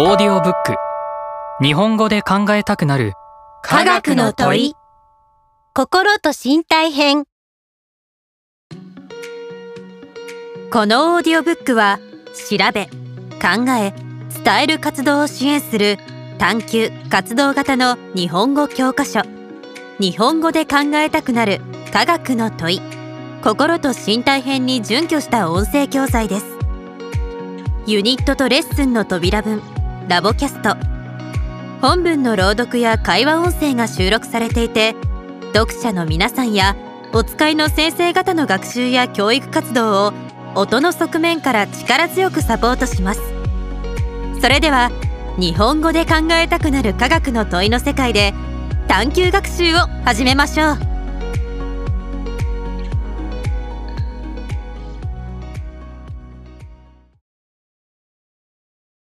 オーディオブック。日本語で考えたくなる。科学の問い。心と身体編。このオーディオブックは調べ考え伝える活動を支援する探究活動型の日本語教科書。日本語で考えたくなる。科学の問い。心と身体編に準拠した音声教材です。ユニットとレッスンの扉文。ラボキャスト。本文の朗読や会話音声が収録されていて読者の皆さんやお使いの先生方の学習や教育活動を音の側面から力強くサポートします。それでは日本語で考えたくなる科学の問いの世界で探究学習を始めましょう。